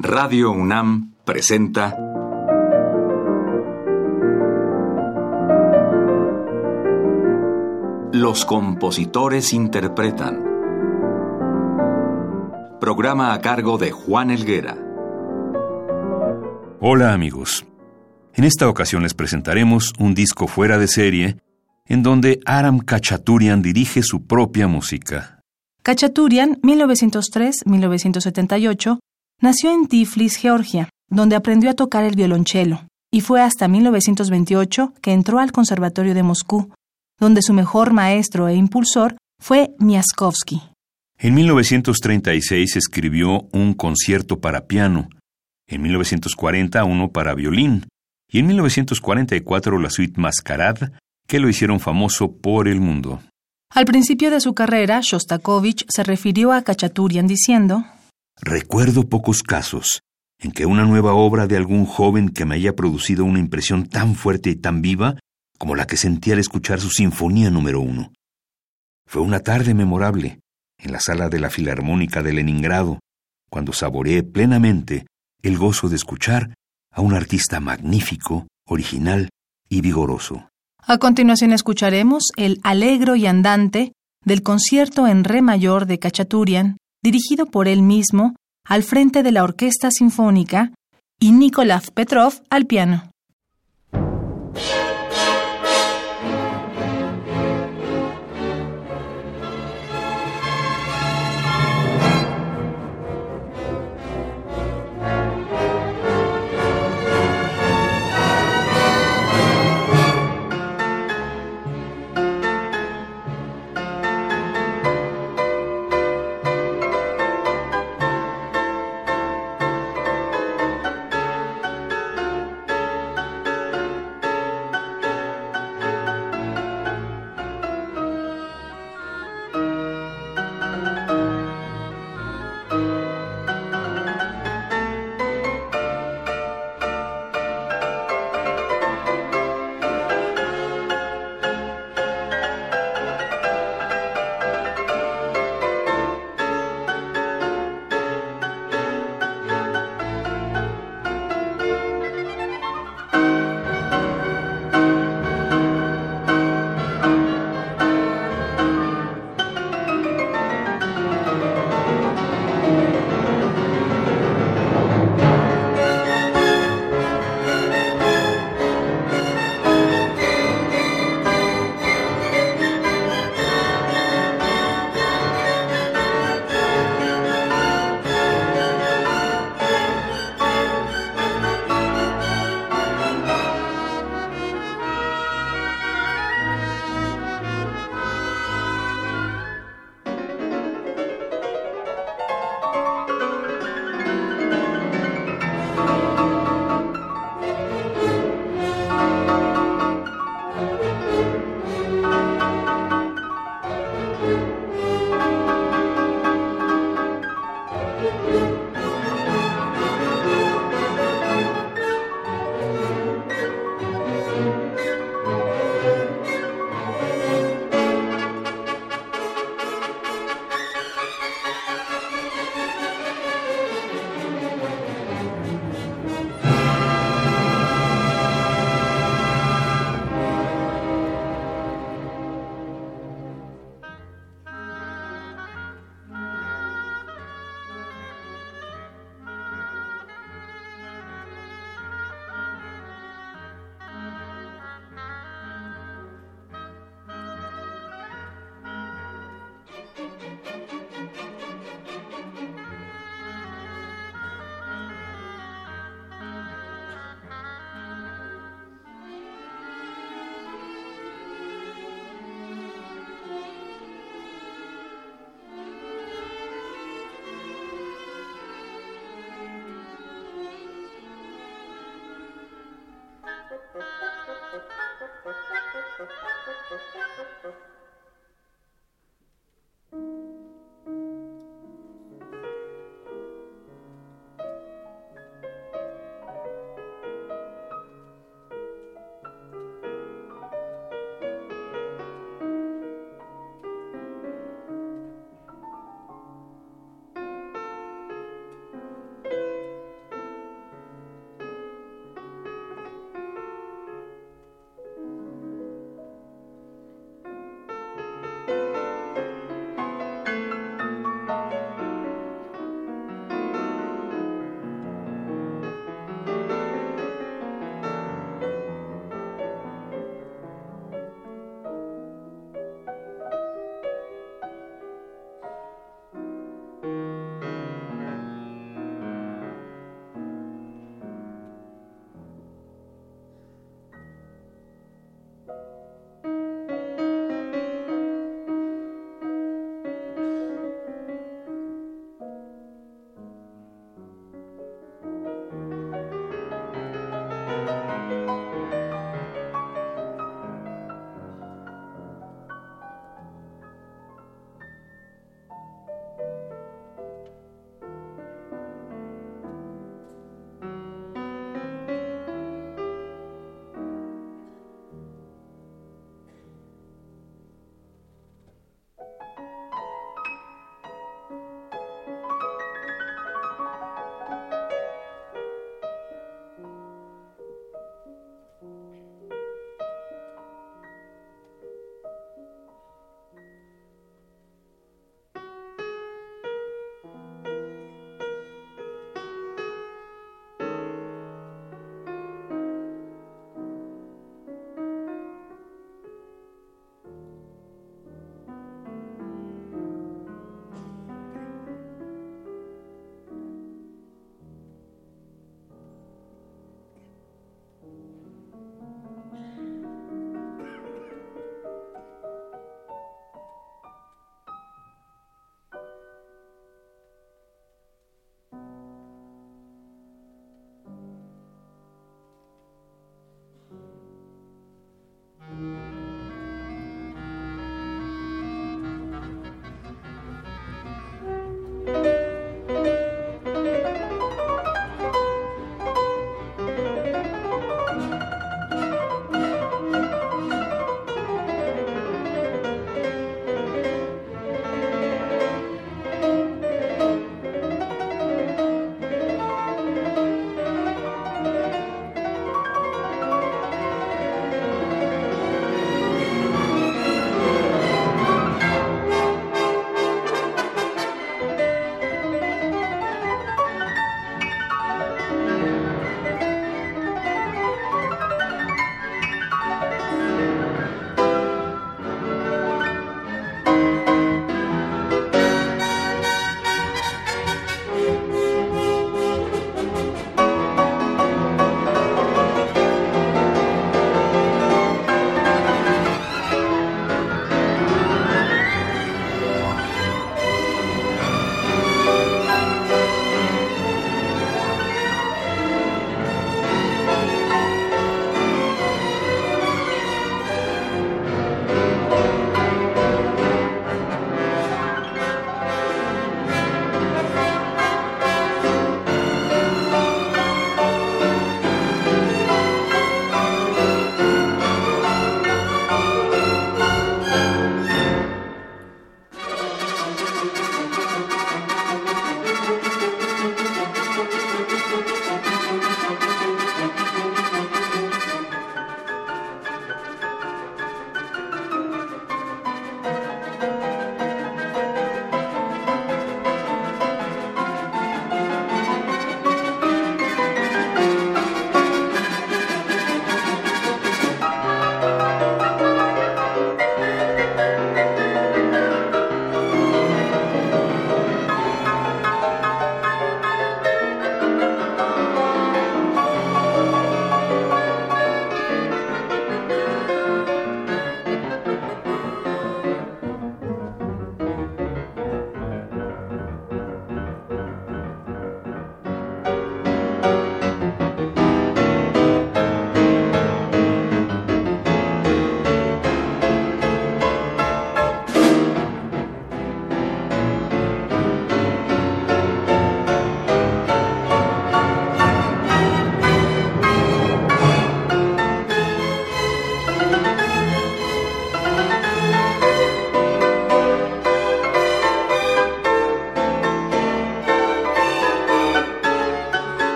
Radio UNAM presenta Los compositores interpretan. Programa a cargo de Juan Elguera. Hola amigos. En esta ocasión les presentaremos un disco fuera de serie en donde Aram Kachaturian dirige su propia música. Kachaturian, 1903-1978, nació en Tiflis, Georgia, donde aprendió a tocar el violonchelo, y fue hasta 1928 que entró al Conservatorio de Moscú, donde su mejor maestro e impulsor fue Miaskovsky. En 1936 escribió un concierto para piano, en 1940 uno para violín, y en 1944 la suite Mascarade, que lo hicieron famoso por el mundo. Al principio de su carrera, Shostakovich se refirió a Kachaturian diciendo: Recuerdo pocos casos en que una nueva obra de algún joven que me haya producido una impresión tan fuerte y tan viva como la que sentí al escuchar su Sinfonía número uno. Fue una tarde memorable en la sala de la Filarmónica de Leningrado, cuando saboreé plenamente el gozo de escuchar a un artista magnífico, original y vigoroso. A continuación escucharemos el Alegro y Andante del concierto en Re mayor de Cachaturian, dirigido por él mismo, al frente de la Orquesta Sinfónica, y Nikolaj Petrov al piano.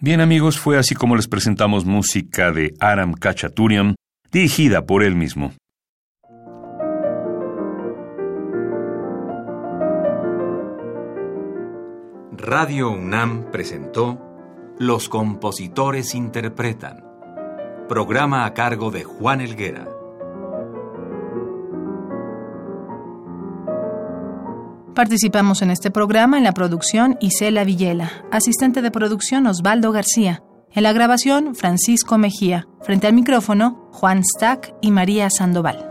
Bien amigos, fue así como les presentamos música de Aram Kachaturian, dirigida por él mismo. Radio UNAM presentó Los compositores interpretan, programa a cargo de Juan Elguera. Participamos en este programa en la producción Isela Villela, asistente de producción Osvaldo García, en la grabación Francisco Mejía, frente al micrófono Juan Stack y María Sandoval.